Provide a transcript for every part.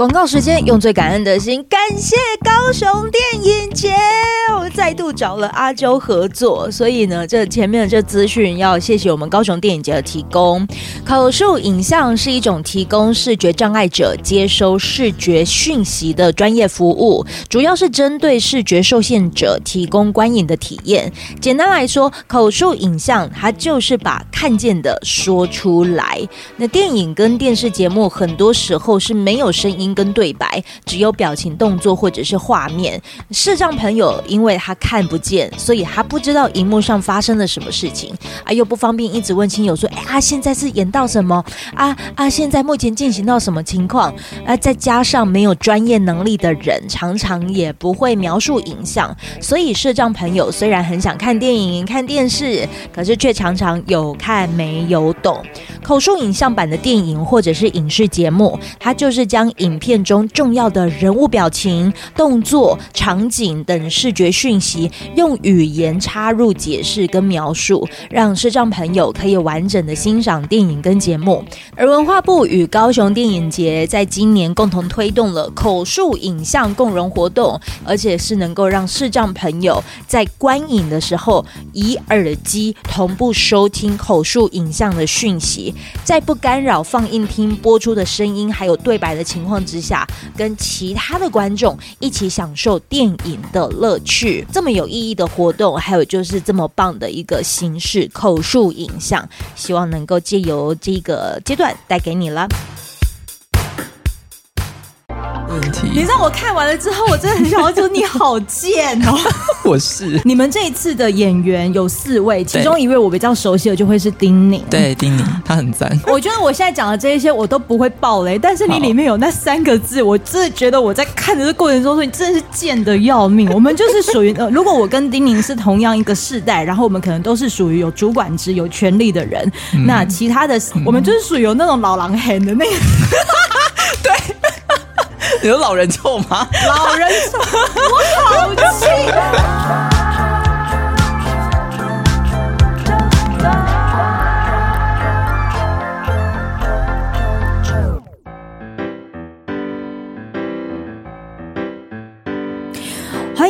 广告时间，用最感恩的心，感谢高雄电影节，我再度找了阿娇合作，所以呢，这前面的这资讯要谢谢我们高雄电影节的提供。口述影像是一种提供视觉障碍者接收视觉讯息的专业服务，主要是针对视觉受限者提供观影的体验。简单来说，口述影像它就是把看见的说出来。那电影跟电视节目很多时候是没有声音跟对白，只有表情、动作或者是画面。视障朋友因为他看不见，所以他不知道荧幕上发生了什么事情，啊，又不方便一直问亲友说：“哎，啊，现在是演到什么？啊啊，现在目前进行到什么情况？”啊，再加上没有专业能力的人，常常也不会描述影像，所以视障朋友虽然很想看电影、看电视，可是却常常有看没有懂。口述影像版的电影或者是影视节目，它就是将影影片中重要的人物表情、动作、场景等视觉讯息，用语言插入解释跟描述，让视障朋友可以完整的欣赏电影跟节目。而文化部与高雄电影节在今年共同推动了口述影像共融活动，而且是能够让视障朋友在观影的时候以耳机同步收听口述影像的讯息，在不干扰放映厅播出的声音还有对白的情况之下，跟其他的观众一起享受电影的乐趣。这么有意义的活动，还有就是这么棒的一个形式——口述影像，希望能够借由这个阶段带给你了。问题，你知道我看完了之后，我真的很想要说你好贱哦！我是你们这一次的演员有四位，其中一位我比较熟悉的就会是丁宁。对，丁宁他很赞。我觉得我现在讲的这一些我都不会爆雷，但是你里面有那三个字，我真的觉得我在看的这过程中说你真的是贱的要命。我们就是属于呃，如果我跟丁宁是同样一个世代，然后我们可能都是属于有主管职、有权力的人，嗯、那其他的、嗯、我们就是属于有那种老狼狠的那个。对。你说老人臭吗？老人臭，我好气。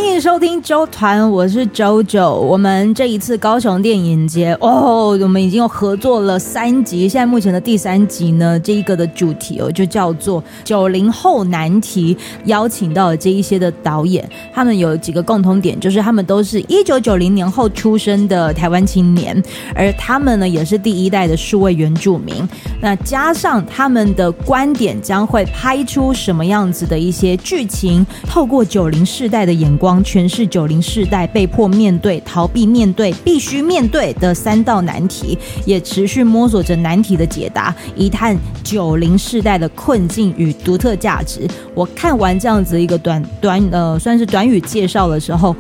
欢迎收听周团，我是周周。我们这一次高雄电影节哦，我们已经合作了三集，现在目前的第三集呢，这一个的主题哦，就叫做九零后难题。邀请到了这一些的导演，他们有几个共同点，就是他们都是一九九零年后出生的台湾青年，而他们呢，也是第一代的数位原住民。那加上他们的观点，将会拍出什么样子的一些剧情？透过九零世代的眼光诠释九零世代被迫面对、逃避面对、必须面对的三道难题，也持续摸索着难题的解答，一探九零世代的困境与独特价值。我看完这样子一个短短呃，算是短语介绍的时候，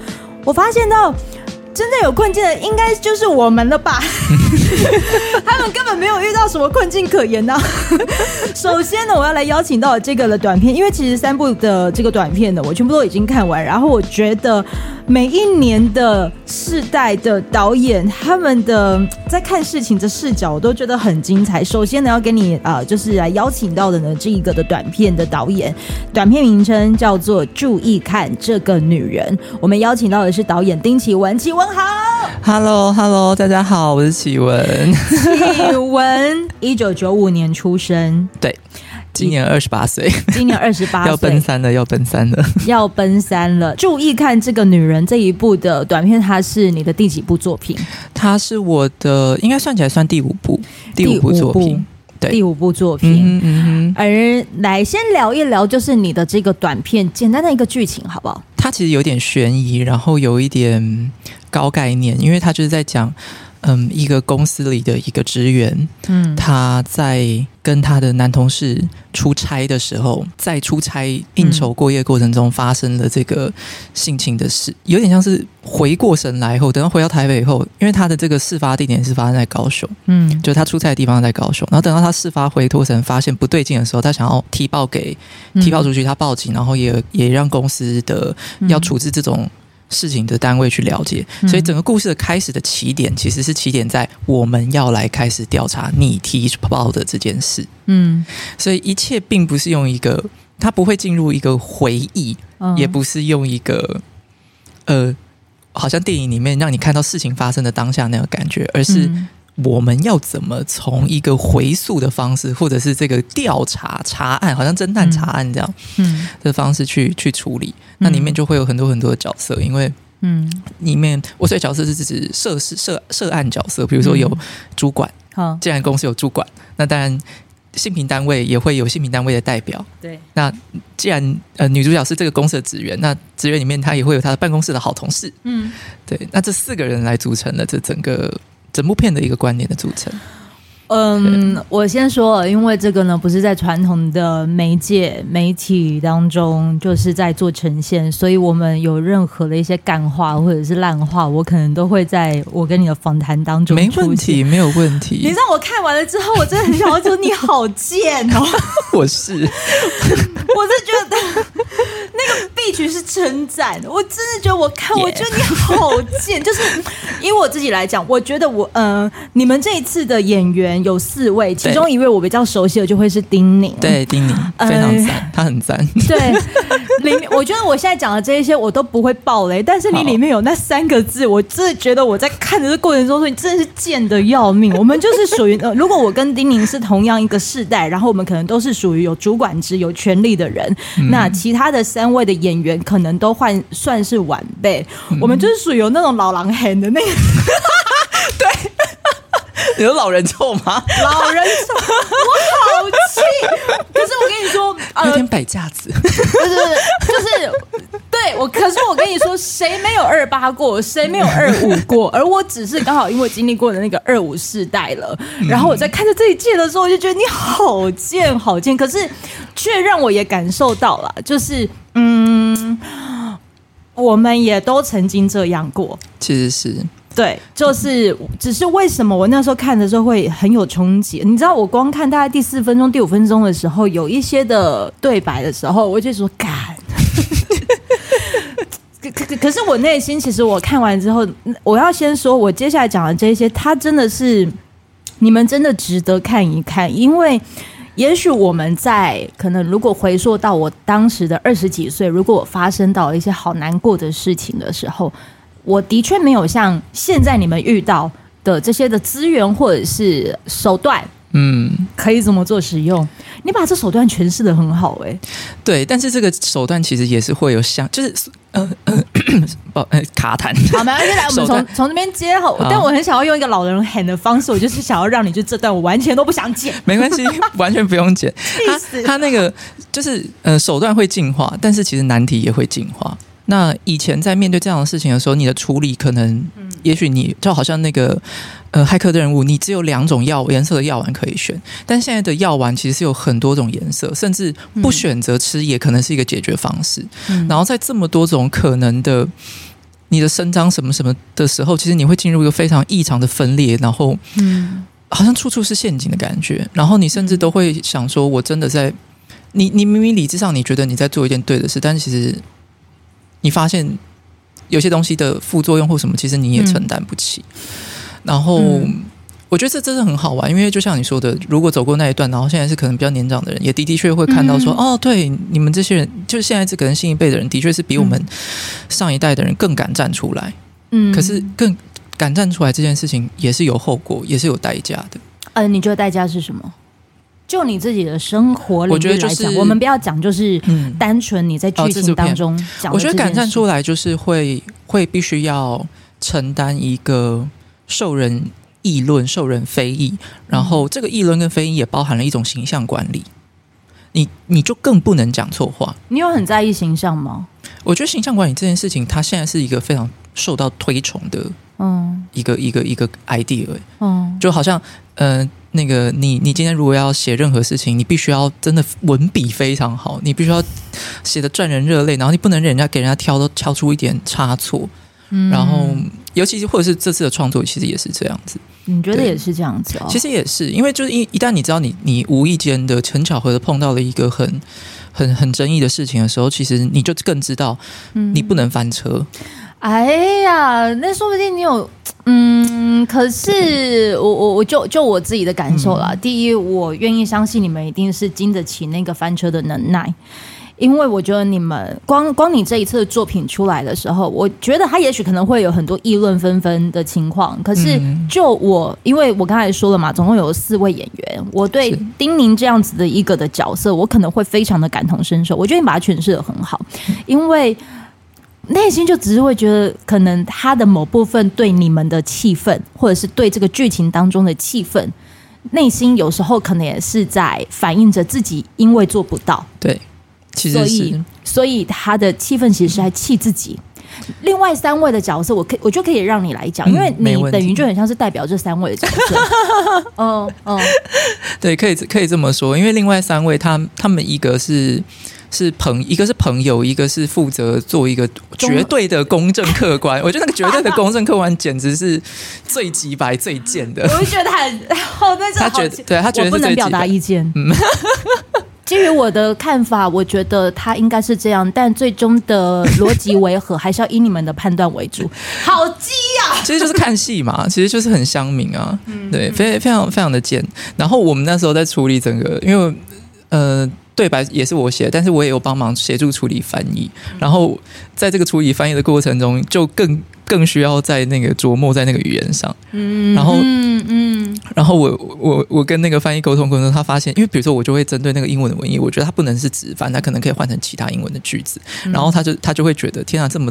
我发现到。真正有困境的应该就是我们了吧？他们根本没有遇到什么困境可言呢、啊。首先呢，我要来邀请到这个的短片，因为其实三部的这个短片呢，我全部都已经看完。然后我觉得每一年的世代的导演，他们的在看事情的视角，我都觉得很精彩。首先呢，要给你啊、呃，就是来邀请到的呢，这一个的短片的导演，短片名称叫做《注意看这个女人》。我们邀请到的是导演丁启文，启文。好，Hello Hello，大家好，我是启文。启文，一九九五年出生，对，今年二十八岁，今年二十八岁，要奔三了，要奔三了，要奔三了。注意看这个女人这一部的短片，它是你的第几部作品？它是我的，应该算起来算第五部，第五部作品，对，第五部作品。嗯嗯，而来先聊一聊，就是你的这个短片简单的一个剧情，好不好？它其实有点悬疑，然后有一点。高概念，因为它就是在讲，嗯，一个公司里的一个职员，嗯，他在跟他的男同事出差的时候，在出差应酬过夜过程中发生了这个性侵的事，有点像是回过神来后，等到回到台北以后，因为他的这个事发地点是发生在高雄，嗯，就他出差的地方在高雄，然后等到他事发回过神发现不对劲的时候，他想要提报给提报出去，他报警，然后也也让公司的要处置这种。事情的单位去了解，所以整个故事的开始的起点其实是起点在我们要来开始调查你提报的这件事。嗯，所以一切并不是用一个，他不会进入一个回忆，嗯、也不是用一个呃，好像电影里面让你看到事情发生的当下那个感觉，而是我们要怎么从一个回溯的方式，或者是这个调查查案，好像侦探查案这样，嗯，的方式去去处理。那里面就会有很多很多的角色，因为嗯，里面我所以角色是指涉事涉涉案角色，比如说有主管，好，既然公司有主管，那当然性平单位也会有性平单位的代表，对。那既然呃女主角是这个公司的职员，那职员里面她也会有她的办公室的好同事，嗯，对。那这四个人来组成了这整个整部片的一个观念的组成。嗯，我先说，因为这个呢，不是在传统的媒介媒体当中，就是在做呈现，所以我们有任何的一些干话或者是烂话，我可能都会在我跟你的访谈当中。没问题，没有问题。你知道我看完了之后，我真的很想要说你好贱哦！我是，我是觉得 那个 B 群是称赞，我真的觉得我看.我觉得你好贱，就是以我自己来讲，我觉得我嗯、呃，你们这一次的演员。有四位，其中一位我比较熟悉的就会是丁宁。对，丁宁非常赞，呃，他很赞。对，里面我觉得我现在讲的这一些我都不会爆雷，但是你里面有那三个字，我真的觉得我在看的这过程中说你真的是贱的要命。我们就是属于呃，如果我跟丁宁是同样一个世代，然后我们可能都是属于有主管职、有权力的人，嗯，那其他的三位的演员可能都换算是晚辈，嗯，我们就是属于有那种老狼狠的那个。有老人臭吗？老人臭，我好气。可是我跟你说，呃、有点摆架子，就是就是，对我。可是我跟你说，谁没有二八过？谁没有二五过？而我只是刚好因为经历过的那个二五世代了。然后我在看着这一切的时候，我就觉得你好贱，好贱。可是却让我也感受到了，就是嗯，我们也都曾经这样过。其实是。对，就是，只是为什么我那时候看的时候会很有冲击？你知道，我光看大概第四分钟、第五分钟的时候，有一些的对白的时候，我就说干。可 可可是我内心其实我看完之后，我要先说，我接下来讲的这些，它真的是你们真的值得看一看，因为也许我们在可能如果回溯到我当时的二十几岁，如果我发生到一些好难过的事情的时候。我的确没有像现在你们遇到的这些的资源或者是手段，嗯，可以怎么做使用？你把这手段诠释的很好，欸，哎，对，但是这个手段其实也是会有像，就是呃呃，不，呃，卡痰。好，没关系，来，我们从从这边接好。但我很想要用一个老人喊的方式，我就是想要让你就这段我完全都不想剪，没关系，完全不用剪。他他那个就是呃手段会进化，但是其实难题也会进化。那以前在面对这样的事情的时候，你的处理可能，也许你就好像那个呃骇客的任务，你只有两种药颜色的药丸可以选，但现在的药丸其实是有很多种颜色，甚至不选择吃也可能是一个解决方式。然后在这么多种可能的你的伸张什么什么的时候，其实你会进入一个非常异常的分裂，然后嗯，好像处处是陷阱的感觉。然后你甚至都会想说，我真的在你你明明理智上你觉得你在做一件对的事，但其实。你发现有些东西的副作用或什么，其实你也承担不起。嗯、然后、嗯、我觉得这真的很好玩，因为就像你说的，如果走过那一段，然后现在是可能比较年长的人，也的的确确会看到说，嗯、哦，对，你们这些人，就是现在这可能新一辈的人，的确是比我们上一代的人更敢站出来。嗯，可是更敢站出来这件事情，也是有后果，也是有代价的。嗯、呃，你觉得代价是什么？就你自己的生活里面来讲，我觉得就是我们不要讲，就是单纯你在剧情当中讲、嗯哦。我觉得感叹出来，就是会会必须要承担一个受人议论、受人非议，然后这个议论跟非议也包含了一种形象管理。你你就更不能讲错话。你有很在意形象吗？我觉得形象管理这件事情，它现在是一个非常受到推崇的，嗯，一个一个一个 idea，嗯，就好像嗯。呃那个你，你今天如果要写任何事情，你必须要真的文笔非常好，你必须要写的赚人热泪，然后你不能人家给人家挑都挑出一点差错，嗯，然后尤其是或者是这次的创作，其实也是这样子。你觉得也是这样子哦？其实也是，因为就是一一旦你知道你你无意间的很巧合的碰到了一个很很很争议的事情的时候，其实你就更知道，你不能翻车。嗯、哎呀，那说不定你有，嗯，可是我我我就就我自己的感受啦。嗯、第一，我愿意相信你们一定是经得起那个翻车的能耐。因为我觉得你们光光你这一次的作品出来的时候，我觉得他也许可能会有很多议论纷纷的情况。可是就我，因为我刚才说了嘛，总共有四位演员，我对丁宁这样子的一个的角色，我可能会非常的感同身受。我觉得你把它诠释的很好，因为内心就只是会觉得，可能他的某部分对你们的气氛，或者是对这个剧情当中的气氛，内心有时候可能也是在反映着自己，因为做不到。对。所以，所以他的气氛其实是在气自己。另外三位的角色，我可我就可以让你来讲，因为你等于就很像是代表这三位的角色。嗯嗯，对，可以可以这么说。因为另外三位，他他们一个是是朋，一个是朋友，一个是负责做一个绝对的公正客观。我觉得那个绝对的公正客观，简直是最直白、最贱的。我就觉得很好，但是他觉得，对他觉得不能表达意见。嗯。基于我的看法，我觉得他应该是这样，但最终的逻辑为何，还是要以你们的判断为主。好鸡呀、啊！其实就是看戏嘛，其实就是很乡民啊，对，非非常非常的贱。然后我们那时候在处理整个，因为呃对白也是我写的，但是我也有帮忙协助处理翻译。然后在这个处理翻译的过程中，就更。更需要在那个琢磨在那个语言上，嗯，然后，嗯嗯，然后我我我跟那个翻译沟通过程中，他发现，因为比如说我就会针对那个英文的文意，我觉得它不能是直翻，它可能可以换成其他英文的句子，然后他就他就会觉得，天啊，这么。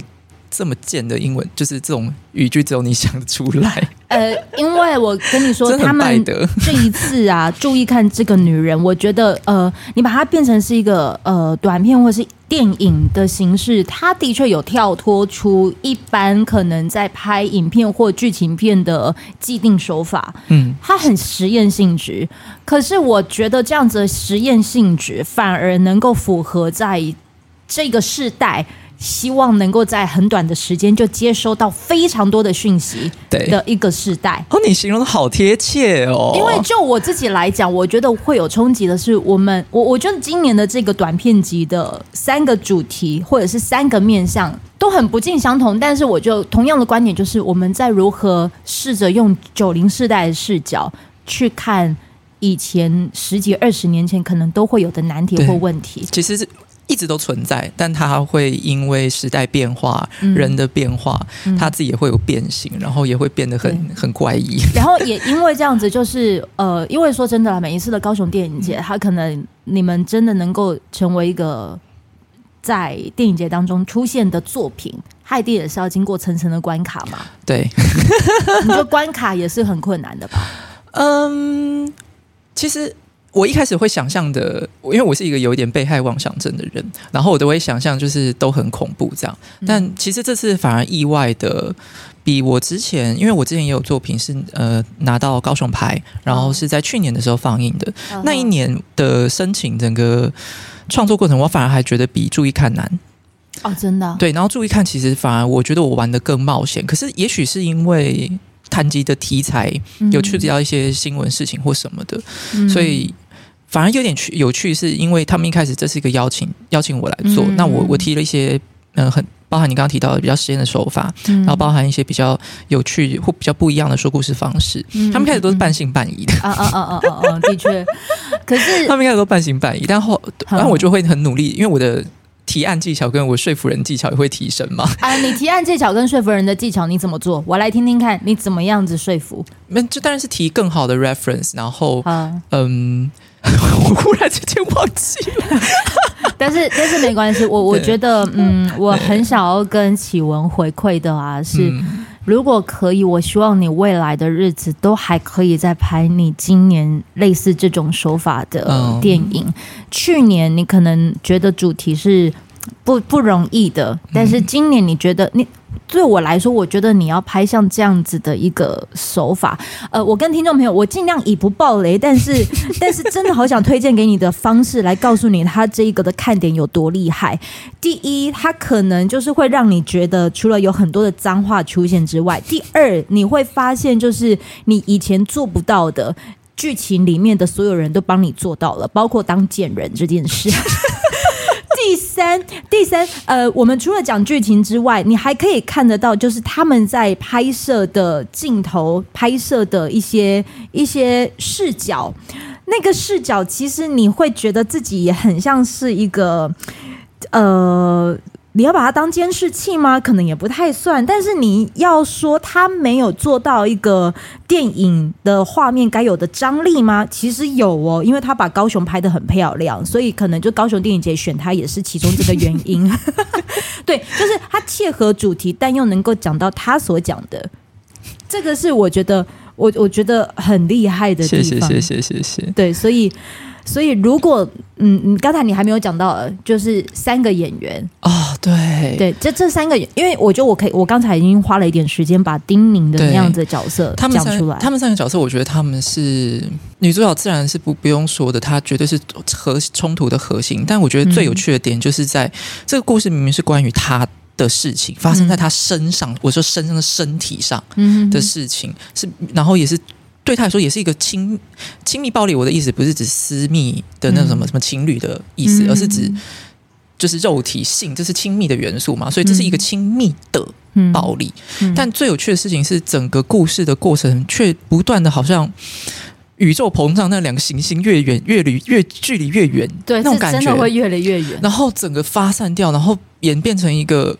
这么贱的英文，就是这种语句，只有你想得出来。呃，因为我跟你说，他们 这一次啊，注意看这个女人，我觉得，呃，你把它变成是一个呃短片或是电影的形式，它的确有跳脱出一般可能在拍影片或剧情片的既定手法。嗯，它很实验性质，可是我觉得这样子的实验性质反而能够符合在这个世代。希望能够在很短的时间就接收到非常多的讯息的一个时代。哦，你形容的好贴切哦。因为就我自己来讲，我觉得会有冲击的是，我们我我觉得今年的这个短片集的三个主题或者是三个面向都很不尽相同，但是我就同样的观点，就是我们在如何试着用九零世代的视角去看以前十几二十年前可能都会有的难题或问题。其实是。一直都存在，但它会因为时代变化、嗯、人的变化，它自己也会有变形，然后也会变得很很怪异。然后也因为这样子，就是呃，因为说真的啦，每一次的高雄电影节，它可能你们真的能够成为一个在电影节当中出现的作品，它一定也是要经过层层的关卡嘛。对，你说关卡也是很困难的吧？嗯，其实。我一开始会想象的，因为我是一个有一点被害妄想症的人，然后我都会想象就是都很恐怖这样。但其实这次反而意外的，比我之前，因为我之前也有作品是呃拿到高雄牌，然后是在去年的时候放映的，那一年的申请整个创作过程，我反而还觉得比注意看难。哦，真的？对，然后注意看，其实反而我觉得我玩的更冒险。可是也许是因为。谈及的题材有去到一些新闻事情或什么的，嗯、所以反而有点趣有趣，是因为他们一开始这是一个邀请，邀请我来做，嗯、那我我提了一些嗯很包含你刚刚提到的比较实验的手法，嗯、然后包含一些比较有趣或比较不一样的说故事方式，嗯、他们开始都是半信半疑的，啊啊啊啊啊啊，的确，可是他们一开始都半信半疑，但后然后我就会很努力，因为我的。提案技巧跟我说服人技巧也会提升吗？啊，你提案技巧跟说服人的技巧你怎么做？我来听听看你怎么样子说服。那这当然是提更好的 reference，然后，啊、嗯，我忽然之间忘记了。但是但是没关系，我我觉得，嗯，我很想要跟启文回馈的啊是。嗯如果可以，我希望你未来的日子都还可以再拍你今年类似这种手法的电影。Oh. 去年你可能觉得主题是不不容易的，但是今年你觉得你。对我来说，我觉得你要拍像这样子的一个手法，呃，我跟听众朋友，我尽量以不爆雷，但是 但是真的好想推荐给你的方式来告诉你，他这一个的看点有多厉害。第一，他可能就是会让你觉得，除了有很多的脏话出现之外，第二，你会发现就是你以前做不到的剧情里面的所有人都帮你做到了，包括当贱人这件事。第三，第三，呃，我们除了讲剧情之外，你还可以看得到，就是他们在拍摄的镜头、拍摄的一些一些视角，那个视角其实你会觉得自己也很像是一个，呃。你要把它当监视器吗？可能也不太算。但是你要说它没有做到一个电影的画面该有的张力吗？其实有哦，因为他把高雄拍的很漂亮，所以可能就高雄电影节选它也是其中这个原因。对，就是它切合主题，但又能够讲到他所讲的，这个是我觉得我我觉得很厉害的地方。谢谢谢谢谢谢。对，所以。所以，如果嗯嗯，刚才你还没有讲到，就是三个演员哦，对对，这这三个，因为我觉得我可以，我刚才已经花了一点时间把丁宁的那样子的角色讲出来。他们三个角色，我觉得他们是女主角，自然是不不用说的，她绝对是核冲突的核心。但我觉得最有趣的点，就是在、嗯、这个故事明明是关于她的事情，发生在她身上，嗯、我说身上的身体上的事情，嗯、是然后也是。对他来说也是一个亲亲密暴力。我的意思不是指私密的那种什么什么情侣的意思，嗯、而是指就是肉体性，这是亲密的元素嘛。所以这是一个亲密的暴力。嗯嗯、但最有趣的事情是，整个故事的过程却不断的好像宇宙膨胀，那两个行星越远越离越距离越远，对，那种感觉真的会越来越远。然后整个发散掉，然后演变成一个。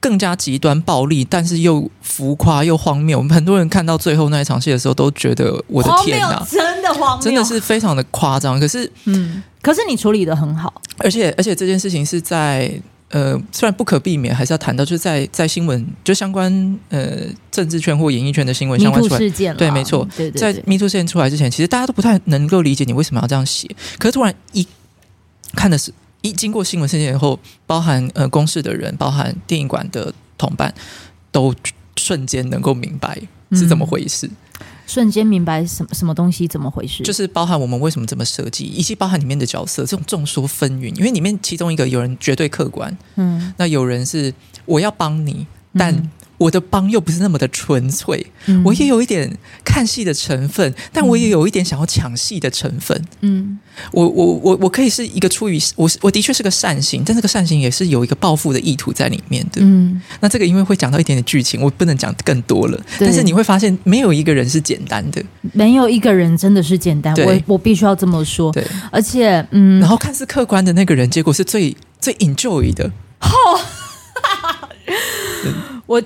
更加极端暴力，但是又浮夸又荒谬。我们很多人看到最后那一场戏的时候，都觉得我的天哪，真的荒谬，真的是非常的夸张。可是，嗯，可是你处理的很好，而且而且这件事情是在呃，虽然不可避免，还是要谈到，就是在在新闻就相关呃政治圈或演艺圈的新闻相关出来事件，对，没错，对对对，在 MeToo 事件出来之前，其实大家都不太能够理解你为什么要这样写。可是突然一看的是。一经过新闻事件以后，包含呃公示的人，包含电影馆的同伴，都瞬间能够明白是怎么回事。嗯、瞬间明白什么什么东西怎么回事？就是包含我们为什么这么设计，以及包含里面的角色这种众说纷纭。因为里面其中一个有人绝对客观，嗯，那有人是我要帮你，但。嗯我的帮又不是那么的纯粹，嗯、我也有一点看戏的成分，但我也有一点想要抢戏的成分。嗯，我我我我可以是一个出于我我的确是个善行，但这个善行也是有一个报复的意图在里面的。嗯，那这个因为会讲到一点点剧情，我不能讲更多了。但是你会发现，没有一个人是简单的，没有一个人真的是简单。我我必须要这么说。对，而且嗯，然后看似客观的那个人，结果是最最 enjoy 的。哦我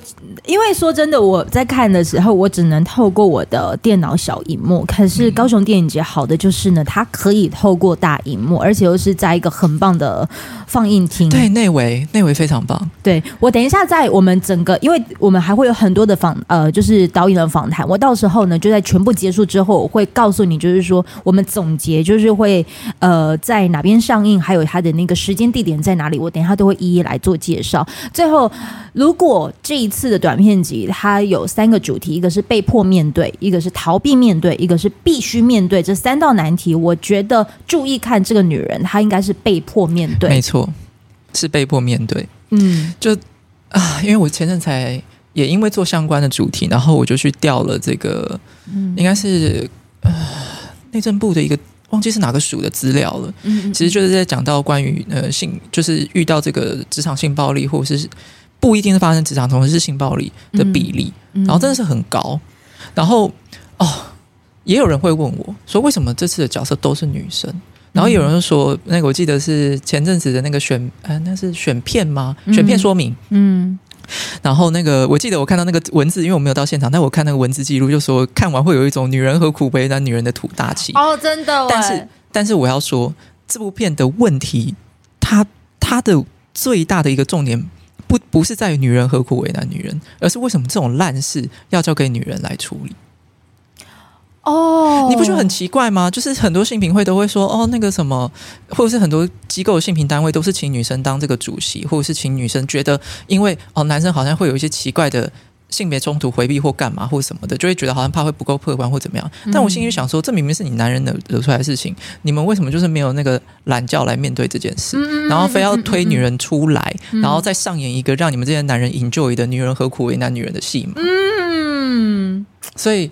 因为说真的，我在看的时候，我只能透过我的电脑小荧幕。可是高雄电影节好的就是呢，它可以透过大荧幕，而且又是在一个很棒的放映厅。对，内围内围非常棒。对，我等一下在我们整个，因为我们还会有很多的访呃，就是导演的访谈。我到时候呢，就在全部结束之后，我会告诉你，就是说我们总结，就是会呃在哪边上映，还有它的那个时间地点在哪里，我等一下都会一一来做介绍。最后，如果这一次的短片集，它有三个主题，一个是被迫面对，一个是逃避面对，一个是必须面对这三道难题。我觉得注意看这个女人，她应该是被迫面对，没错，是被迫面对。嗯，就啊，因为我前阵才也因为做相关的主题，然后我就去调了这个，嗯，应该是呃内政部的一个忘记是哪个署的资料了。嗯，嗯，其实就是在讲到关于呃性，就是遇到这个职场性暴力或者是。不一定是发生职场同事性暴力的比例，然后真的是很高。然后哦，也有人会问我说，为什么这次的角色都是女生？然后有人说，那个我记得是前阵子的那个选，呃，那是选片吗？选片说明，嗯。嗯然后那个我记得我看到那个文字，因为我没有到现场，但我看那个文字记录，就说看完会有一种女人何苦为难女人的土大气。哦，真的。但是但是我要说，这部片的问题，它它的最大的一个重点。不不是在于女人何苦为难女人，而是为什么这种烂事要交给女人来处理？哦，你不觉得很奇怪吗？就是很多性平会都会说，哦，那个什么，或者是很多机构的性平单位都是请女生当这个主席，或者是请女生觉得，因为哦，男生好像会有一些奇怪的。性别冲突回避或干嘛或什么的，就会觉得好像怕会不够客观或怎么样。但我心里想说，这明明是你男人的惹出来的事情，你们为什么就是没有那个懒觉来面对这件事，然后非要推女人出来，然后再上演一个让你们这些男人 enjoy 的女人何苦为难女人的戏嘛？嗯，所以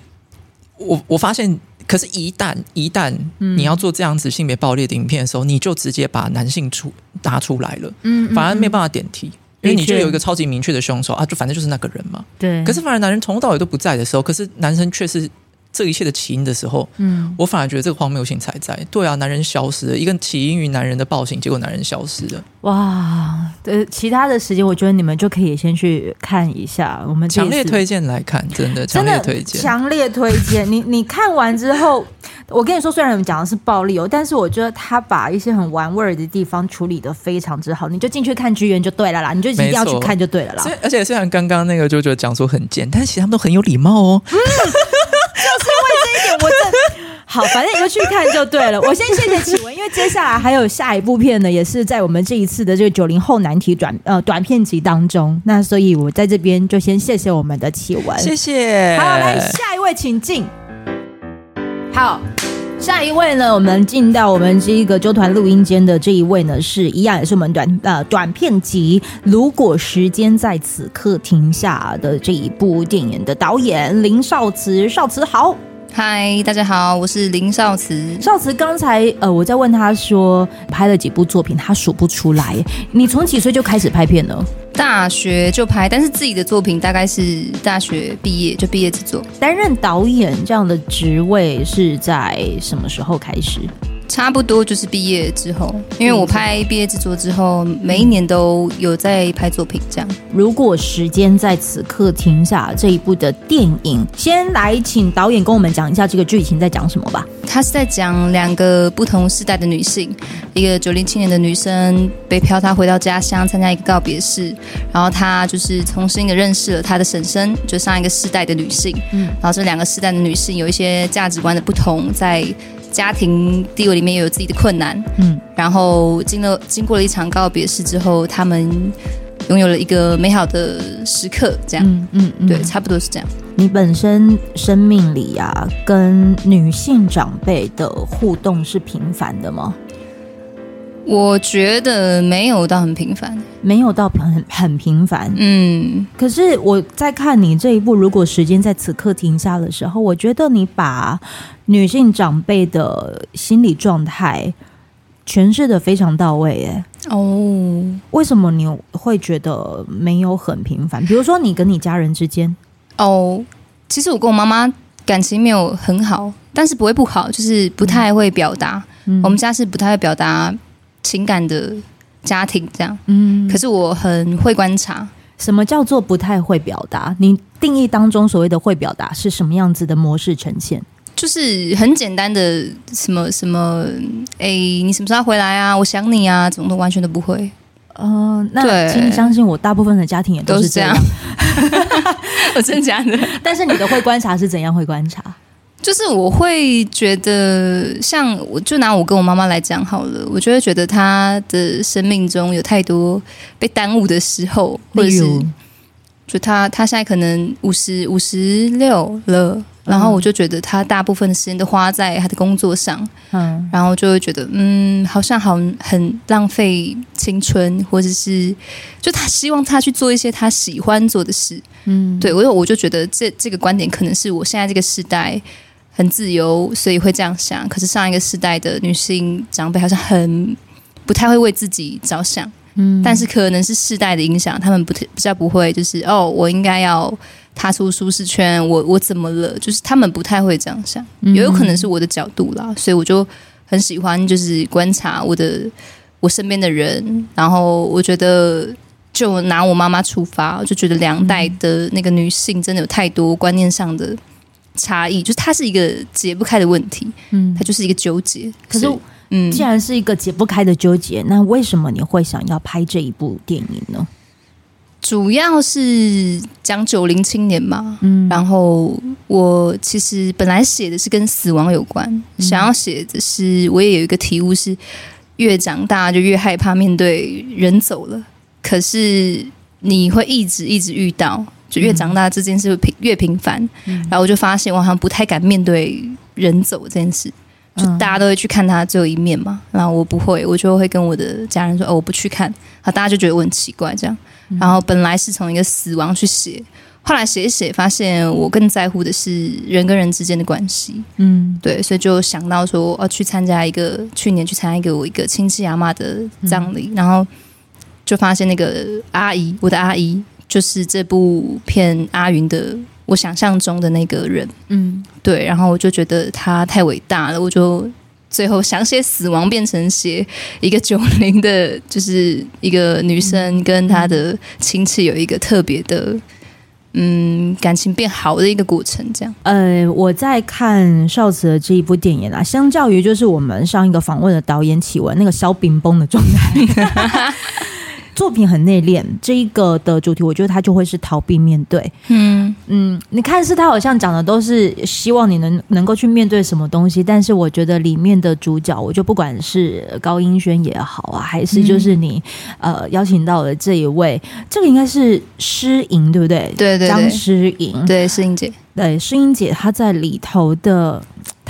我我发现。可是，一旦一旦你要做这样子性别暴力的影片的时候，你就直接把男性出拿出来了，嗯，反而没办法点题，因为你就有一个超级明确的凶手啊，就反正就是那个人嘛，对。可是，反而男人从头到尾都不在的时候，可是男生却是。这一切的起因的时候，嗯，我反而觉得这个荒谬性才在。对啊，男人消失了，一个起因于男人的暴行，结果男人消失了。哇，呃，其他的时间，我觉得你们就可以先去看一下。我们强烈推荐来看，真的强烈推荐，强烈推荐。你你看完之后，我跟你说，虽然我们讲的是暴力哦，但是我觉得他把一些很玩味儿的地方处理的非常之好。你就进去看剧院就对了啦，你就一定要去看就对了啦。而且虽然刚刚那个就觉得讲说很贱，但是其实他们都很有礼貌哦。嗯我这好，反正你就去看就对了。我先谢谢启文，因为接下来还有下一部片呢，也是在我们这一次的这个九零后难题短呃短片集当中。那所以我在这边就先谢谢我们的启文，谢谢。好，来下一位，请进。好，下一位呢，我们进到我们这一个周团录音间的这一位呢，是一样也是我们短呃短片集《如果时间在此刻停下》的这一部电影的导演林少慈，少慈好。嗨，大家好，我是林少慈。少慈刚才呃，我在问他说拍了几部作品，他数不出来。你从几岁就开始拍片呢？大学就拍，但是自己的作品大概是大学毕业就毕业制作。担任导演这样的职位是在什么时候开始？差不多就是毕业之后，因为我拍毕业制作之后，每一年都有在拍作品。这样，如果时间在此刻停下，这一部的电影，先来请导演跟我们讲一下这个剧情在讲什么吧。他是在讲两个不同世代的女性，一个九零七年的女生北漂，她回到家乡参加一个告别式，然后她就是重新的认识了她的婶婶，就上一个世代的女性。嗯，然后这两个世代的女性有一些价值观的不同，在。家庭地位里面也有自己的困难，嗯，然后经了经过了一场告别式之后，他们拥有了一个美好的时刻，这样，嗯嗯，嗯，对，差不多是这样。你本身生命里呀、啊，跟女性长辈的互动是频繁的吗？我觉得没有到很频繁，没有到很很频繁。嗯，可是我在看你这一部，如果时间在此刻停下的时候，我觉得你把女性长辈的心理状态诠释的非常到位。哎，哦，为什么你会觉得没有很频繁？比如说你跟你家人之间，哦，其实我跟我妈妈感情没有很好，但是不会不好，就是不太会表达。嗯，我们家是不太会表达。情感的家庭这样，嗯，可是我很会观察，什么叫做不太会表达？你定义当中所谓的会表达是什么样子的模式呈现？就是很简单的什么什么，哎，你什么时候回来啊？我想你啊，怎么都完全都不会。嗯、呃，那请你相信我，大部分的家庭也都是这样。我 真的假的？但是你的会观察是怎样会观察？就是我会觉得，像我就拿我跟我妈妈来讲好了，我就会觉得她的生命中有太多被耽误的时候，或者是就她她现在可能五十五十六了。然后我就觉得她大部分的时间都花在她的工作上，嗯，然后就会觉得，嗯，好像好很浪费青春，或者是就她希望她去做一些她喜欢做的事，嗯，对，我我就觉得这这个观点可能是我现在这个时代很自由，所以会这样想。可是上一个时代的女性长辈好像很不太会为自己着想，嗯，但是可能是世代的影响，他们不比较不会，就是哦，我应该要。踏出舒适圈，我我怎么了？就是他们不太会这样想，也有，有可能是我的角度啦，所以我就很喜欢，就是观察我的我身边的人，然后我觉得就拿我妈妈出发，我就觉得两代的那个女性真的有太多观念上的差异，就是它是一个解不开的问题，嗯，它就是一个纠结。可是，嗯，既然是一个解不开的纠结，那为什么你会想要拍这一部电影呢？主要是讲九零青年嘛，嗯，然后我其实本来写的是跟死亡有关，嗯、想要写的是我也有一个体悟是，越长大就越害怕面对人走了，可是你会一直一直遇到，就越长大这件事越频繁，嗯，然后我就发现我好像不太敢面对人走这件事，就大家都会去看他最后一面嘛，然后我不会，我就会跟我的家人说，哦，我不去看，好，大家就觉得我很奇怪这样。然后本来是从一个死亡去写，后来写一写，发现我更在乎的是人跟人之间的关系。嗯，对，所以就想到说，要去参加一个去年去参加一个我一个亲戚阿妈的葬礼，嗯、然后就发现那个阿姨，我的阿姨，就是这部片阿云的我想象中的那个人。嗯，对，然后我就觉得他太伟大了，我就最后想写死亡，变成写一个九零的，就是一个女生跟她的亲戚有一个特别的。嗯，感情变好的一个过程，这样。呃，我在看少慈的这一部电影啊，相较于就是我们上一个访问的导演启文那个小饼崩的状态。作品很内敛，这一个的主题，我觉得他就会是逃避面对。嗯。嗯，你看似他好像讲的都是希望你能能够去面对什么东西，但是我觉得里面的主角，我就不管是高英轩也好啊，还是就是你、嗯、呃邀请到的这一位，这个应该是诗莹对不对？对对对，张诗莹，对诗莹姐，对诗音姐，她在里头的。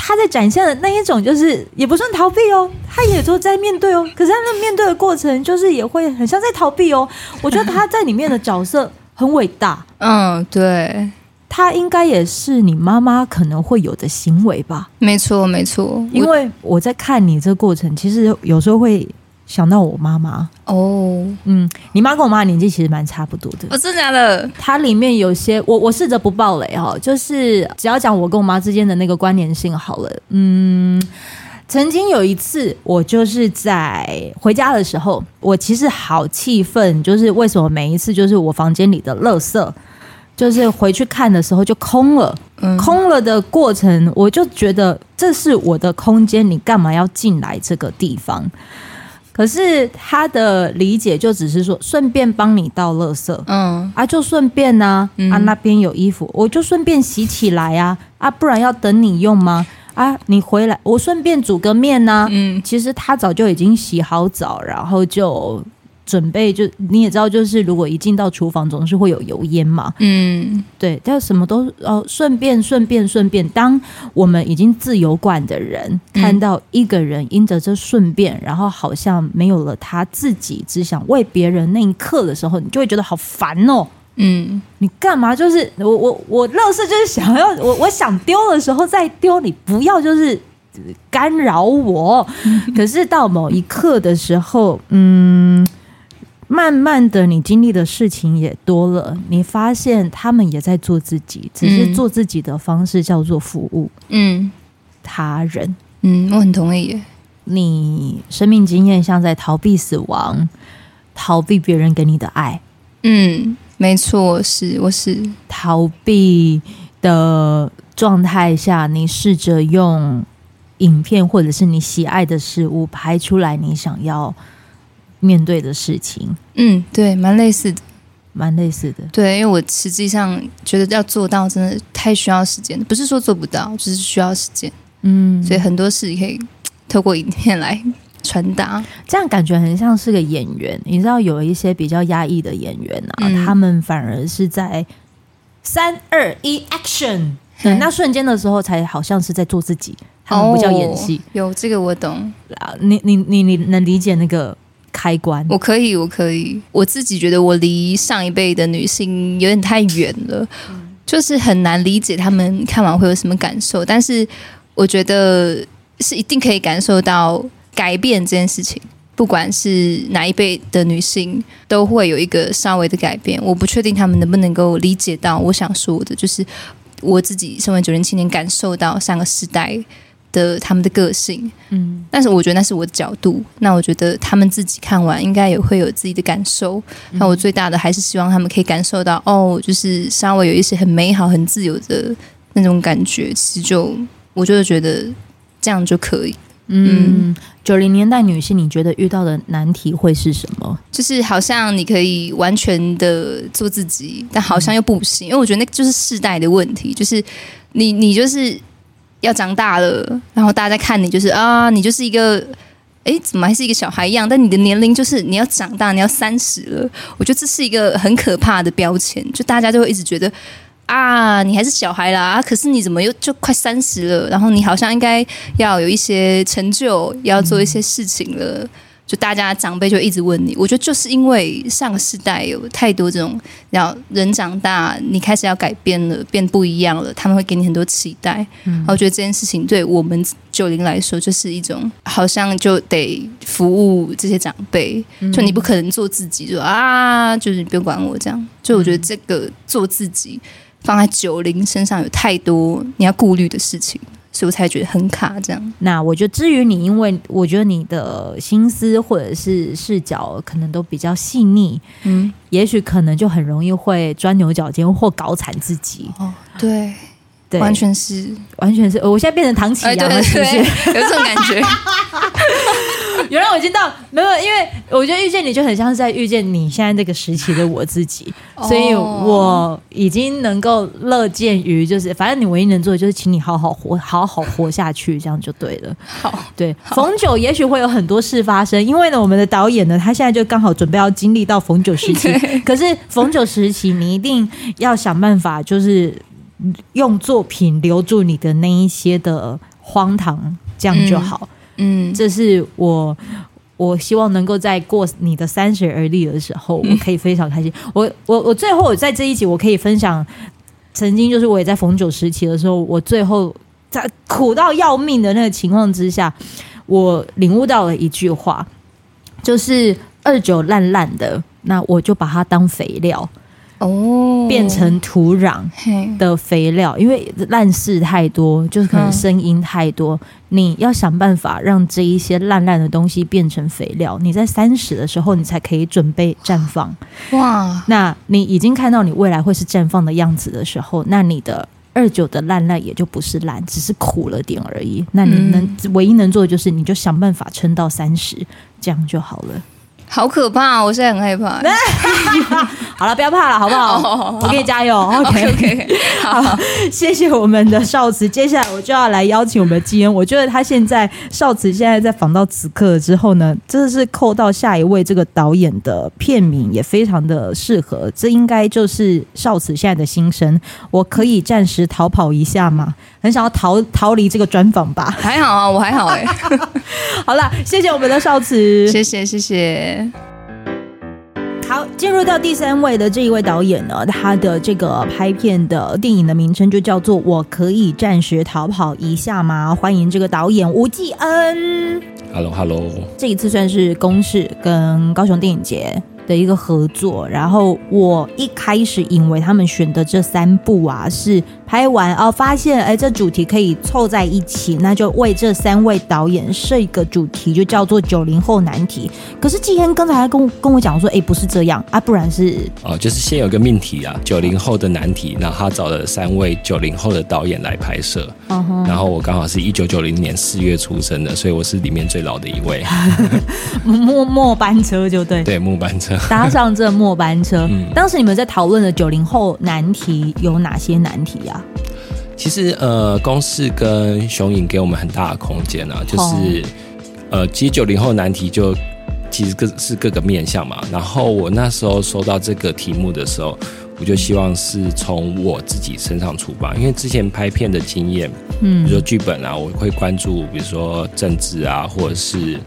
她在展现的那一种，就是也不算逃避哦，她也都在面对哦。可是她那面对的过程，就是也会很像在逃避哦。我觉得她在里面的角色 很伟大。嗯，对，她应该也是你妈妈可能会有的行为吧？没错，没错。因为我在看你这个过程，其实有时候会。想到我妈妈哦，嗯，你妈跟我妈年纪其实蛮差不多的。我，真的假的？它里面有些，我我试着不暴雷哈，就是只要讲我跟我妈之间的那个关联性好了。嗯，曾经有一次，我就是在回家的时候，我其实好气愤，就是为什么每一次就是我房间里的垃圾，就是回去看的时候就空了，嗯，空了的过程，我就觉得这是我的空间，你干嘛要进来这个地方？可是他的理解就只是说，顺便帮你倒垃圾，嗯啊，就顺便呢、啊，嗯、啊那边有衣服，我就顺便洗起来啊，啊不然要等你用吗？啊你回来，我顺便煮个面呢、啊，嗯，其实他早就已经洗好澡，然后就。准备就你也知道，就是如果一进到厨房，总是会有油烟嘛。嗯，对，但什么都哦，顺便顺便顺便。当我们已经自由惯的人，看到一个人因着这顺便，然后好像没有了他自己，只想为别人那一刻的时候，你就会觉得好烦哦。嗯，你干嘛？就是我我我乐事就是想要我我想丢的时候再丢，你不要就是干扰我。可是到某一刻的时候，嗯。慢慢的，你经历的事情也多了，你发现他们也在做自己，只是做自己的方式叫做服务，嗯，他人，嗯，我很同意耶。你生命经验像在逃避死亡，逃避别人给你的爱，嗯，没错，是我是逃避的状态下，你试着用影片或者是你喜爱的事物拍出来，你想要。面对的事情，嗯，对，蛮类似的，蛮类似的，对，因为我实际上觉得要做到，真的太需要时间，不是说做不到，只、就是需要时间，嗯，所以很多事可以透过影片来传达，这样感觉很像是个演员，你知道，有一些比较压抑的演员啊，嗯、他们反而是在三二一 action 的那瞬间的时候，才好像是在做自己，他们不叫演戏，哦，有这个我懂，你你你你能理解那个？开关，我可以，我可以。我自己觉得我离上一辈的女性有点太远了，嗯、就是很难理解他们看完会有什么感受。但是我觉得是一定可以感受到改变这件事情，不管是哪一辈的女性，都会有一个稍微的改变。我不确定他们能不能够理解到我想说的，就是我自己身为九零青年感受到上个时代。的他们的个性，嗯，但是我觉得那是我的角度。那我觉得他们自己看完应该也会有自己的感受。嗯、那我最大的还是希望他们可以感受到，哦，就是稍微有一些很美好、很自由的那种感觉。其实就我就是觉得这样就可以。嗯，九零、嗯、年代女性，你觉得遇到的难题会是什么？就是好像你可以完全的做自己，但好像又不行。嗯、因为我觉得那就是世代的问题，就是你你就是。要长大了，然后大家看你，就是啊，你就是一个，哎，怎么还是一个小孩一样？但你的年龄就是你要长大，你要三十了。我觉得这是一个很可怕的标签，就大家就会一直觉得啊，你还是小孩啦。可是你怎么又就快三十了？然后你好像应该要有一些成就，要做一些事情了。就大家长辈就一直问你，我觉得就是因为上个世代有太多这种，然后人长大，你开始要改变了，变不一样了，他们会给你很多期待。嗯，然后我觉得这件事情对我们九零来说，就是一种好像就得服务这些长辈，嗯、就你不可能做自己，就啊，就是你不用管我这样。就我觉得这个做自己放在九零身上有太多你要顾虑的事情。所以我才觉得很卡，这样。那我觉得，至于你，因为我觉得你的心思或者是视角可能都比较细腻，嗯，也许可能就很容易会钻牛角尖或搞惨自己。哦，对，对，完全是，完全是。我现在变成唐启阳了，是不是？有这种感觉。原来我已经到没有，因为我觉得遇见你就很像是在遇见你现在这个时期的我自己，所以我已经能够乐见于，就是反正你唯一能做的就是，请你好好活，好好活下去，这样就对了。好，对，逢九也许会有很多事发生，因为呢，我们的导演呢，他现在就刚好准备要经历到逢九时期，可是逢九时期，你一定要想办法，就是用作品留住你的那一些的荒唐，这样就好。嗯嗯，这是我我希望能够在过你的三十而立的时候，我可以非常开心。我我我最后我在这一集，我可以分享，曾经就是我也在逢九时期的时候，我最后在苦到要命的那个情况之下，我领悟到了一句话，就是二九烂烂的，那我就把它当肥料。哦，变成土壤的肥料，因为烂事太多，就是可能声音太多，嗯、你要想办法让这一些烂烂的东西变成肥料。你在三十的时候，你才可以准备绽放。哇，那你已经看到你未来会是绽放的样子的时候，那你的二九的烂烂也就不是烂，只是苦了点而已。那你能、嗯、唯一能做的就是，你就想办法撑到三十，这样就好了。好可怕！我现在很害怕。好了，不要怕了，好不好？好好好，我给你加油。OK OK，好，好，谢谢我们的少慈。接下来我就要来邀请我们的基恩。我觉得他现在少慈现在在访到此刻之后呢，真的是扣到下一位这个导演的片名也非常的适合。这应该就是少慈现在的心声。我可以暂时逃跑一下吗？很想要逃逃离这个专访吧？还好啊，我还好哎、欸。好了，谢谢我们的少慈，谢谢谢谢。好，进入到第三位的这一位导演呢，他的这个拍片的电影的名称就叫做《我可以暂时逃跑一下吗》？欢迎这个导演吴继恩。Hello，Hello。这一次算是公视跟高雄电影节的一个合作，然后我一开始以为他们选的这三部啊是。拍完哦，发现哎，这主题可以凑在一起，那就为这三位导演设一个主题，就叫做九零后难题。可是季天刚才还跟我跟我讲说，哎，不是这样啊，不然是哦，就是先有个命题啊，九零后的难题，然后他找了三位九零后的导演来拍摄。Uh huh. 然后我刚好是一九九零年四月出生的，所以我是里面最老的一位。末末班车就对，对末班车搭上这末班车。嗯，当时你们在讨论的九零后难题有哪些难题啊？其实呃，公式跟雄影给我们很大的空间啊，就是呃，其实九零后难题就其实各是各个面向嘛。然后我那时候收到这个题目的时候，我就希望是从我自己身上出发，因为之前拍片的经验，嗯，比如说剧本啊，我会关注，比如说政治啊，或者是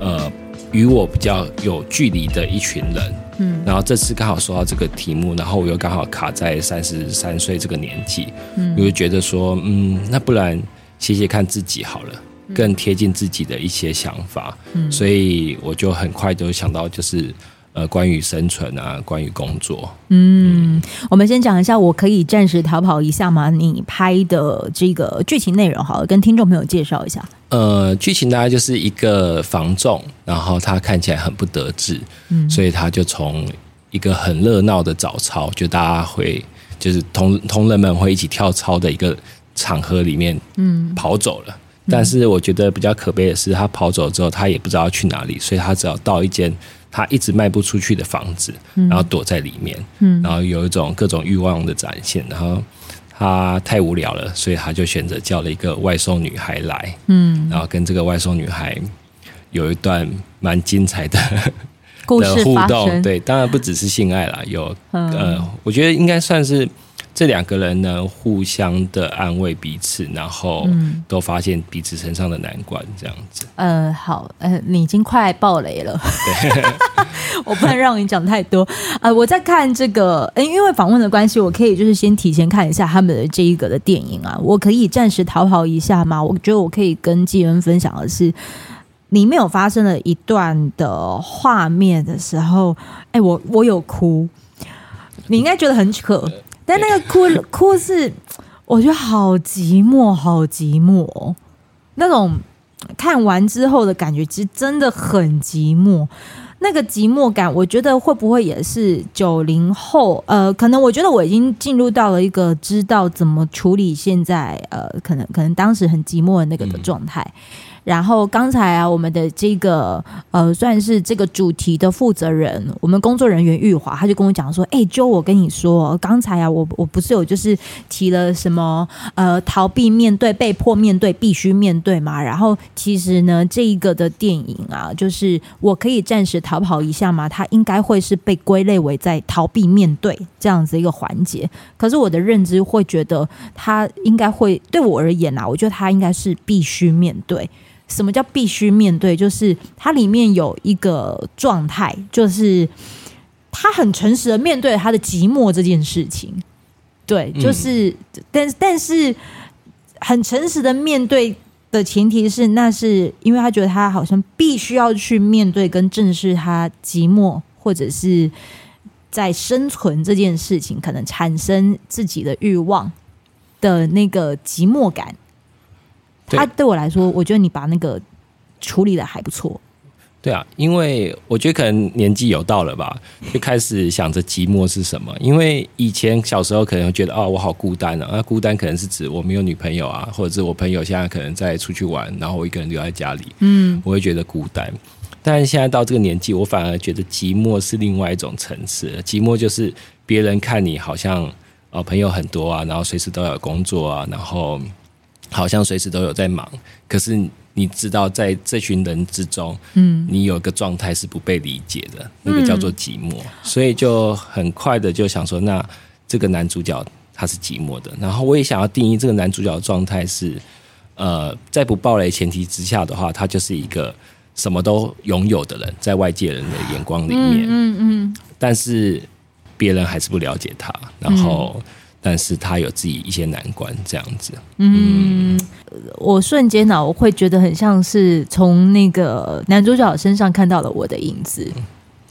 呃，与我比较有距离的一群人。嗯，然后这次刚好说到这个题目，然后我又刚好卡在三十三岁这个年纪，嗯，我就觉得说，嗯，那不然写写看自己好了，更贴近自己的一些想法，嗯，所以我就很快就想到就是。呃，关于生存啊，关于工作，嗯，嗯，我们先讲一下，我可以暂时逃跑一下吗？你拍的这个剧情内容，好了，跟听众朋友介绍一下。呃，剧情大概就是一个房仲，然后他看起来很不得志，嗯，所以他就从一个很热闹的早操，就大家会就是同同人们会一起跳操的一个场合里面，嗯，跑走了。嗯，但是我觉得比较可悲的是，他跑走之后，他也不知道去哪里，所以他只要到一间。他一直卖不出去的房子，然后躲在里面，嗯，然后有一种各种欲望的展现。然后他太无聊了，所以他就选择叫了一个外送女孩来，嗯，然后跟这个外送女孩有一段蛮精彩的故互动。对，当然不只是性爱啦，有呃，我觉得应该算是这两个人呢，互相的安慰彼此，然后都发现彼此身上的难关，这样子。嗯、呃，好，呃，你已经快爆雷了，我不能让你讲太多。呃，我在看这个，因为访问的关系，我可以就是先提前看一下他们的这一个的电影啊。我可以暂时逃跑一下吗？我觉得我可以跟继恩分享的是，里面有发生了一段的画面的时候，哎，我我有哭，你应该觉得很可。但那个哭哭是，我觉得好寂寞，好寂寞哦。那种看完之后的感觉，其实真的很寂寞。那个寂寞感，我觉得会不会也是九零后？呃，可能我觉得我已经进入到了一个知道怎么处理现在，呃，可能可能当时很寂寞的那个的状态。嗯然后刚才啊，我们的这个呃，算是这个主题的负责人，我们工作人员玉华，他就跟我讲说：“哎，Jo，我跟你说，刚才啊，我我不是有就是提了什么呃，逃避面对、被迫面对、必须面对嘛？然后其实呢，这一个的电影啊，就是我可以暂时逃跑一下嘛，它应该会是被归类为在逃避面对这样子一个环节。可是我的认知会觉得，它应该会对我而言啊，我觉得它应该是必须面对。”什么叫必须面对？就是它里面有一个状态，就是他很诚实的面对他的寂寞这件事情。对，就是，嗯、但但是很诚实的面对的前提是，那是因为他觉得他好像必须要去面对跟正视他寂寞，或者是在生存这件事情可能产生自己的欲望的那个寂寞感。他对我来说，我觉得你把那个处理的还不错。对啊，因为我觉得可能年纪有到了吧，就开始想着寂寞是什么。因为以前小时候可能觉得，哦，我好孤单啊。那孤单可能是指我没有女朋友啊，或者是我朋友现在可能在出去玩，然后我一个人留在家里，嗯，我会觉得孤单。但是现在到这个年纪，我反而觉得寂寞是另外一种层次。寂寞就是别人看你好像呃朋友很多啊，然后随时都有工作啊，然后。好像随时都有在忙，可是你知道，在这群人之中，嗯，你有一个状态是不被理解的，那个叫做寂寞，所以就很快的就想说，那这个男主角他是寂寞的，然后我也想要定义这个男主角的状态是，呃，在不暴雷前提之下的话，他就是一个什么都拥有的人，在外界人的眼光里面，嗯嗯，但是别人还是不了解他，然后。但是他有自己一些难关，这样子。嗯，嗯，我瞬间呢，我会觉得很像是从那个男主角身上看到了我的影子。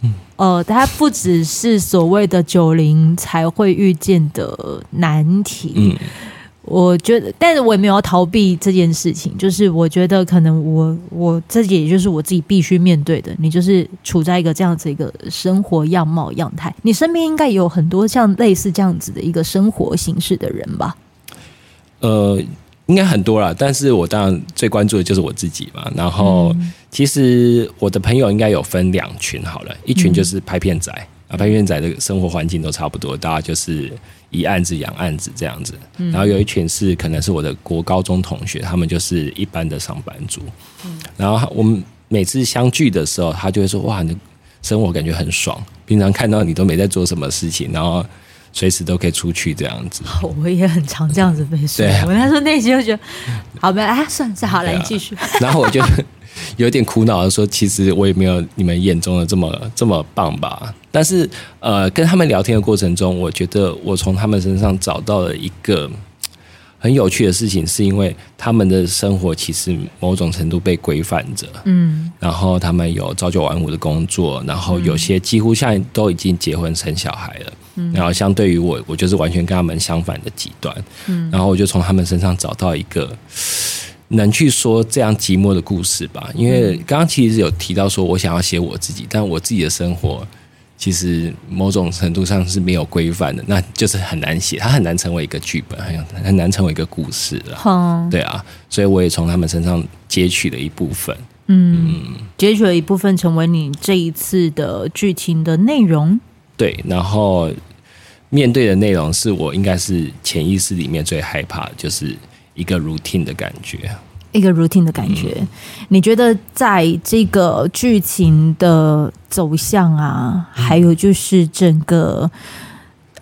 嗯，呃，他不只是所谓的九零才会遇见的难题。嗯。我觉得，但是我也没有要逃避这件事情。就是我觉得，可能我我自己，也就是我自己必须面对的。你就是处在一个这样子一个生活样貌样态，你身边应该也有很多像类似这样子的一个生活形式的人吧？呃，应该很多啦。但是我当然最关注的就是我自己嘛。然后，其实我的朋友应该有分两群好了，一群就是拍片仔。啊，拍片仔的生活环境都差不多，大家就是一案子养案子这样子。然后有一群是可能是我的国高中同学，他们就是一般的上班族。然后我们每次相聚的时候，他就会说：“哇，你的生活感觉很爽，平常看到你都没在做什么事情，然后随时都可以出去这样子。”我也很常这样子被说。对，我那时候内心就觉得，好呗，哎，算了，算好了，你继续。然后我就。有点苦恼的说，其实我也没有你们眼中的这么这么棒吧。但是，呃，跟他们聊天的过程中，我觉得我从他们身上找到了一个很有趣的事情，是因为他们的生活其实某种程度被规范着。嗯，然后他们有朝九晚五的工作，然后有些几乎现在都已经结婚生小孩了。嗯，然后相对于我，我就是完全跟他们相反的极端。嗯，然后我就从他们身上找到一个。能去说这样寂寞的故事吧，因为刚刚其实有提到说，我想要写我自己，但我自己的生活其实某种程度上是没有规范的，那就是很难写，它很难成为一个剧本，很很难成为一个故事了。嗯，对啊，所以我也从他们身上截取了一部分，嗯，截取了一部分成为你这一次的剧情的内容。对，然后面对的内容是我应该是潜意识里面最害怕的，就是。一个 routine 的感觉，一个 routine 的感觉。嗯、你觉得在这个剧情的走向啊，嗯、还有就是整个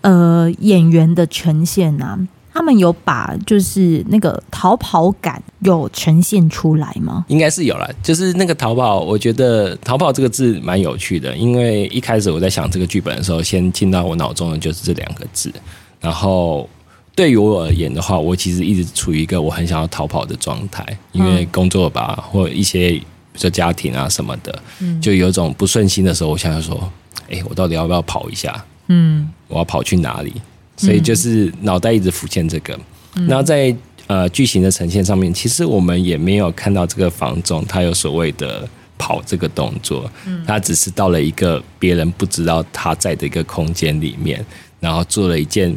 呃演员的呈现啊，他们有把就是那个逃跑感有呈现出来吗？应该是有了，就是那个逃跑，我觉得“逃跑”这个字蛮有趣的，因为一开始我在想这个剧本的时候，先进到我脑中的就是这两个字。然后对于我而言的话，我其实一直处于一个我很想要逃跑的状态，因为工作吧，或一些比如说家庭啊什么的，就有种不顺心的时候，我想要说，哎，我到底要不要跑一下？嗯，我要跑去哪里？所以就是脑袋一直浮现这个。那在呃剧情的呈现上面，其实我们也没有看到这个房总他有所谓的跑这个动作，他只是到了一个别人不知道他在的一个空间里面，然后做了一件。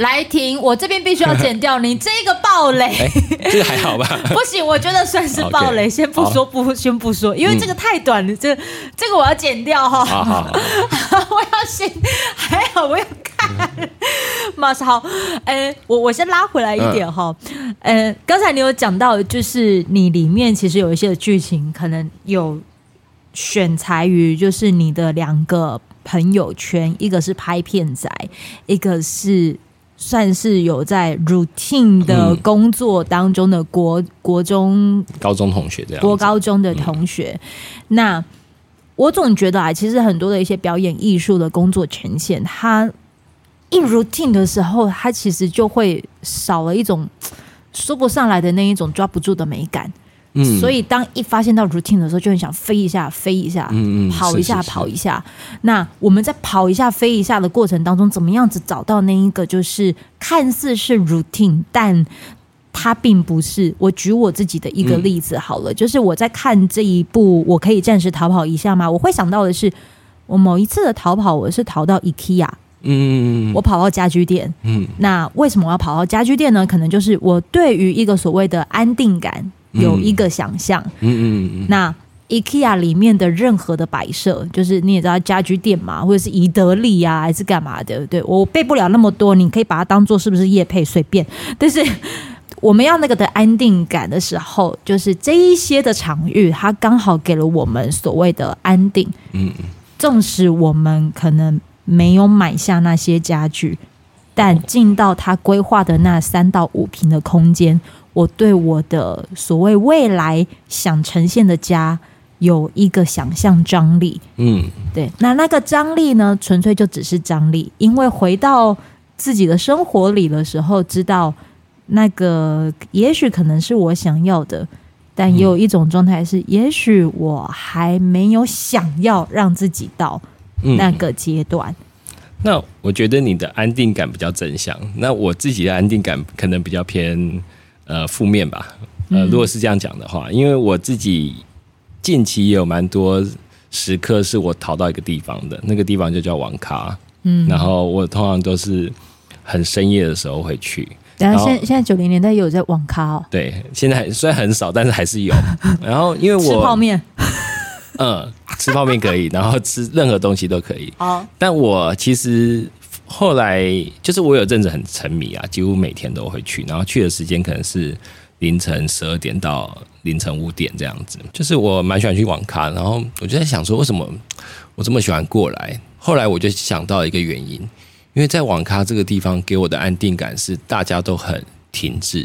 来停！我这边必须要剪掉你这个暴雷，欸、这个还好吧？不行，我觉得算是暴雷，okay, 先不说不，先不说，因为这个太短了，嗯、这这个我要剪掉哈。好好好，我要先，还好我要看。马上好，呃，我我先拉回来一点哈。呃，刚才你有讲到，就是你里面其实有一些的剧情，可能有选材于就是你的两个朋友圈，一个是拍片仔，一个是。算是有在 routine 的工作当中的国、嗯、国中、高中同学这样，国高中的同学。嗯、那我总觉得啊，其实很多的一些表演艺术的工作呈现，它一 routine 的时候，它其实就会少了一种说不上来的那一种抓不住的美感。嗯，所以当一发现到 routine 的时候，就很想飞一下，飞一下，嗯嗯，跑一下，跑一下。那我们在跑一下、飞一下的过程当中，怎么样子找到那一个就是看似是 routine，但它并不是。我举我自己的一个例子好了，就是我在看这一部，我可以暂时逃跑一下吗？我会想到的是，我某一次的逃跑，我是逃到 IKEA，嗯，我跑到家居店，嗯，那为什么我要跑到家居店呢？可能就是我对于一个所谓的安定感。有一个想象，嗯嗯嗯，那 IKEA 里面的任何的摆设，就是你也知道家居店嘛，或者是宜得利啊，还是干嘛的？对，我背不了那么多，你可以把它当做是不是叶配随便。但是 我们要那个的安定感的时候，就是这一些的场域，它刚好给了我们所谓的安定。嗯嗯，纵使我们可能没有买下那些家具，但进到他规划的那三到五平的空间。我对我的所谓未来想呈现的家有一个想象张力，嗯，对，那那个张力呢，纯粹就只是张力，因为回到自己的生活里的时候，知道那个也许可能是我想要的，但也有一种状态是，也许我还没有想要让自己到那个阶段。嗯，那我觉得你的安定感比较正向，那我自己的安定感可能比较偏。呃，负面吧。呃，如果是这样讲的话，嗯，因为我自己近期也有蛮多时刻是我逃到一个地方的，那个地方就叫网咖。嗯，然后我通常都是很深夜的时候会去。然后现现在九零年代也有在网咖哦。对，现在虽然很少，但是还是有。然后因为我吃泡面，嗯，吃泡面可以，然后吃任何东西都可以。哦，但我其实。后来就是我有阵子很沉迷啊，几乎每天都会去，然后去的时间可能是凌晨十二点到凌晨五点这样子。就是我蛮喜欢去网咖，然后我就在想说，为什么我这么喜欢过来？后来我就想到一个原因，因为在网咖这个地方给我的安定感是大家都很停滞。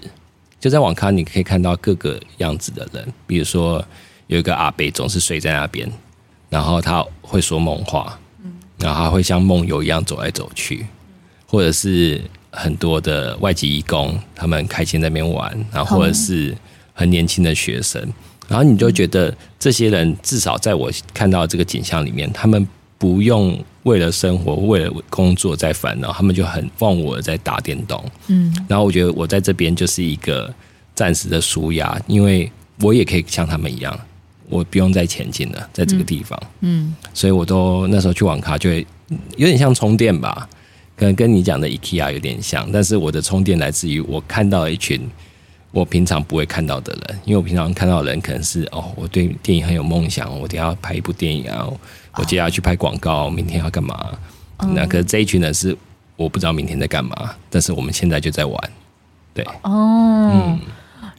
就在网咖，你可以看到各个样子的人，比如说有一个阿北总是睡在那边，然后他会说梦话。然后还会像梦游一样走来走去，或者是很多的外籍义工，他们开心在那边玩，然后或者是很年轻的学生，然后你就觉得这些人至少在我看到这个景象里面，他们不用为了生活、为了工作在烦恼，他们就很忘我在打电动。嗯，然后我觉得我在这边就是一个暂时的舒压，因为我也可以像他们一样。我不用再前进了，在这个地方，嗯，嗯，所以我都那时候去网咖就会有点像充电吧，可能跟你讲的 IKEA 有点像，但是我的充电来自于我看到了一群我平常不会看到的人，因为我平常看到的人可能是哦，我对电影很有梦想，我等下要拍一部电影啊，我接下来去拍广告，明天要干嘛？哦，那可是这一群人是我不知道明天在干嘛，但是我们现在就在玩，对，哦，嗯。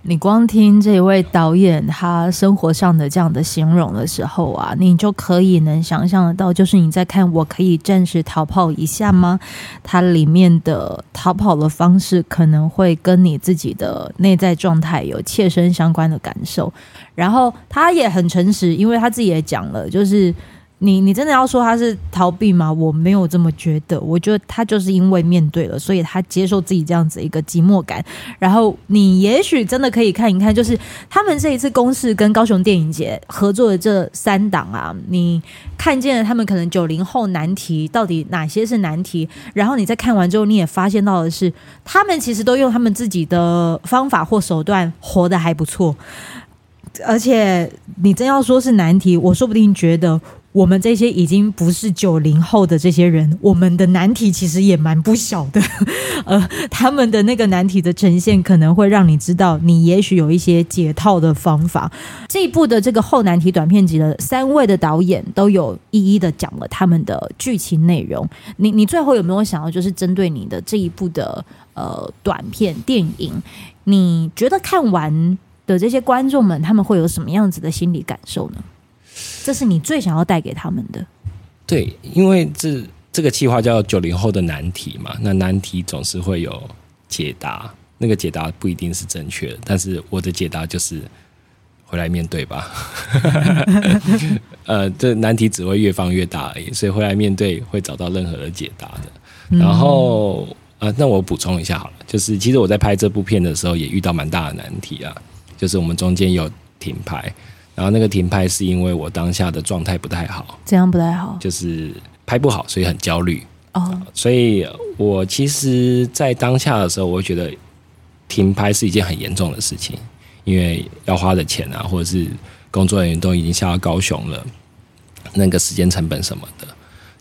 你光听这位导演他生活上的这样的形容的时候啊，你就可以能想象得到，就是你在看《我可以暂时逃跑一下吗》？它里面的逃跑的方式可能会跟你自己的内在状态有切身相关的感受。然后他也很诚实，因为他自己也讲了，就是。你你真的要说他是逃避吗？我没有这么觉得，我觉得他就是因为面对了，所以他接受自己这样子一个寂寞感。然后你也许真的可以看一看，就是他们这一次公视跟高雄电影节合作的这三档啊，你看见了他们可能九零后难题到底哪些是难题，然后你在看完之后，你也发现到的是，他们其实都用他们自己的方法或手段活得还不错。而且你真要说是难题，我说不定觉得。我们这些已经不是九零后的这些人，我们的难题其实也蛮不小的。呃，他们的那个难题的呈现，可能会让你知道，你也许有一些解套的方法。这一部的这个后难题短片集的三位的导演都有一一的讲了他们的剧情内容。你你最后有没有想要，就是针对你的这一部的呃短片电影，你觉得看完的这些观众们，他们会有什么样子的心理感受呢？这是你最想要带给他们的。对，因为这这个计划叫九零后的难题嘛，那难题总是会有解答，那个解答不一定是正确的，但是我的解答就是回来面对吧。呃，这难题只会越放越大而已，所以回来面对会找到任何的解答的。然后，呃，那我补充一下好了，就是其实我在拍这部片的时候也遇到蛮大的难题啊，就是我们中间有停拍。然后那个停拍是因为我当下的状态不太好，怎样不太好？就是拍不好，所以很焦虑。哦、oh. 呃，所以我其实，在当下的时候，我会觉得停拍是一件很严重的事情，因为要花的钱啊，或者是工作人员都已经下到高雄了，那个时间成本什么的。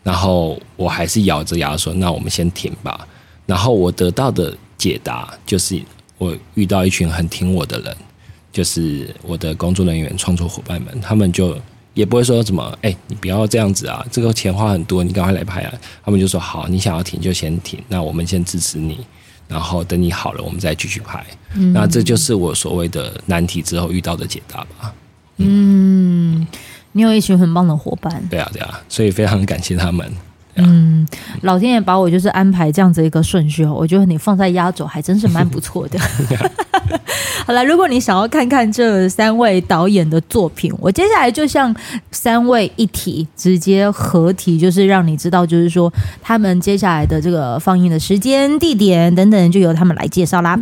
然后我还是咬着牙说：“那我们先停吧。”然后我得到的解答就是，我遇到一群很挺我的人。就是我的工作人员、创作伙伴们，他们就也不会说怎么，哎、欸，你不要这样子啊，这个钱花很多，你赶快来拍啊。他们就说好，你想要停就先停，那我们先支持你，然后等你好了，我们再继续拍。嗯、那这就是我所谓的难题之后遇到的解答吧。嗯，嗯，你有一群很棒的伙伴。对啊，对啊，所以非常感谢他们。嗯，老天爷把我就是安排这样子一个顺序哦，我觉得你放在压轴还真是蛮不错的。好了，如果你想要看看这三位导演的作品，我接下来就像三位一体直接合体，就是让你知道，就是说他们接下来的这个放映的时间、地点等等，就由他们来介绍啦。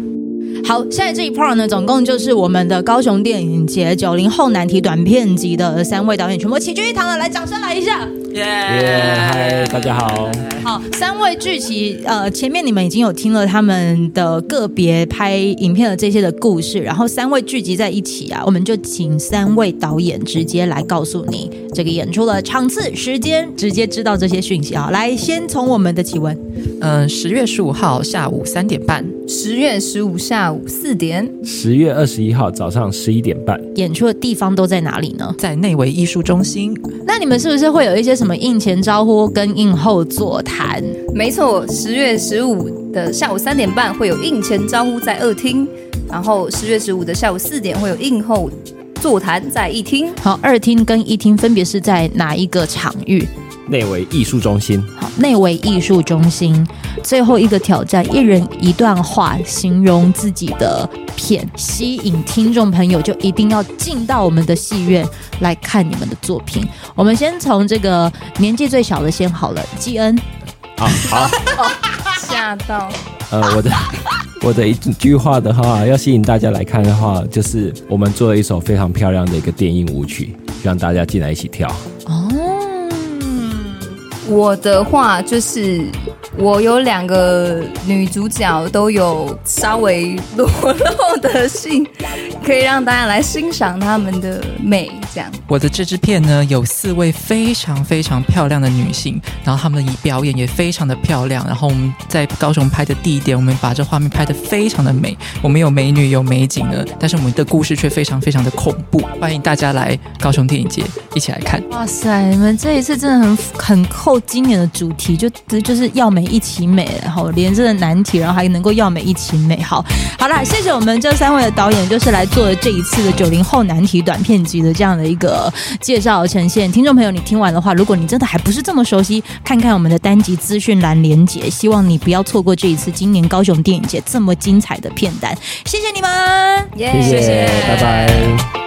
好，现在这一 part 呢，总共就是我们的高雄电影节九零后难题短片集的三位导演全部齐聚一堂了，来，掌声来一下！耶，嗨，大家好。好，三位聚集，呃，前面你们已经有听了他们的个别拍影片的这些的故事，然后三位聚集在一起啊，我们就请三位导演直接来告诉你这个演出的场次、时间，直接知道这些讯息啊。来，先从我们的启文，嗯、呃，十月十五号下午三点半，十月十五下。午四点，十月二十一号早上十一点半，演出的地方都在哪里呢？在内围艺术中心。那你们是不是会有一些什么应前招呼跟应后座谈？没错，十月十五的下午三点半会有应前招呼在二厅，然后十月十五的下午四点会有应后座谈在一厅。好，二厅跟一厅分别是在哪一个场域？内惟艺术中心，好，内围艺术中心，最后一个挑战，一人一段话形容自己的片，吸引听众朋友，就一定要进到我们的戏院来看你们的作品。我们先从这个年纪最小的先好了，基恩，好好，吓到，呃，我的 我的一句话的话，要吸引大家来看的话，就是我们做了一首非常漂亮的一个电音舞曲，让大家进来一起跳。哦。我的话就是，我有两个女主角都有稍微裸露的性，可以让大家来欣赏他们的美。这样，我的这支片呢，有四位非常非常漂亮的女性，然后她们的表演也非常的漂亮。然后我们在高雄拍的地点，我们把这画面拍得非常的美。我们有美女，有美景的，但是我们的故事却非常非常的恐怖。欢迎大家来高雄电影节一起来看。哇塞，你们这一次真的很很扣今年的主题，就就是要美一起美，然后连这个难题，然后还能够要美一起美。好，好啦，谢谢我们这三位的导演，就是来做了这一次的九零后难题短片集的这样的一个介绍呈现。听众朋友，你听完的话，如果你真的还不是这么熟悉，看看我们的单集资讯栏连接，希望你不要错过这一次今年高雄电影节这么精彩的片单。谢谢你们，谢谢，拜拜。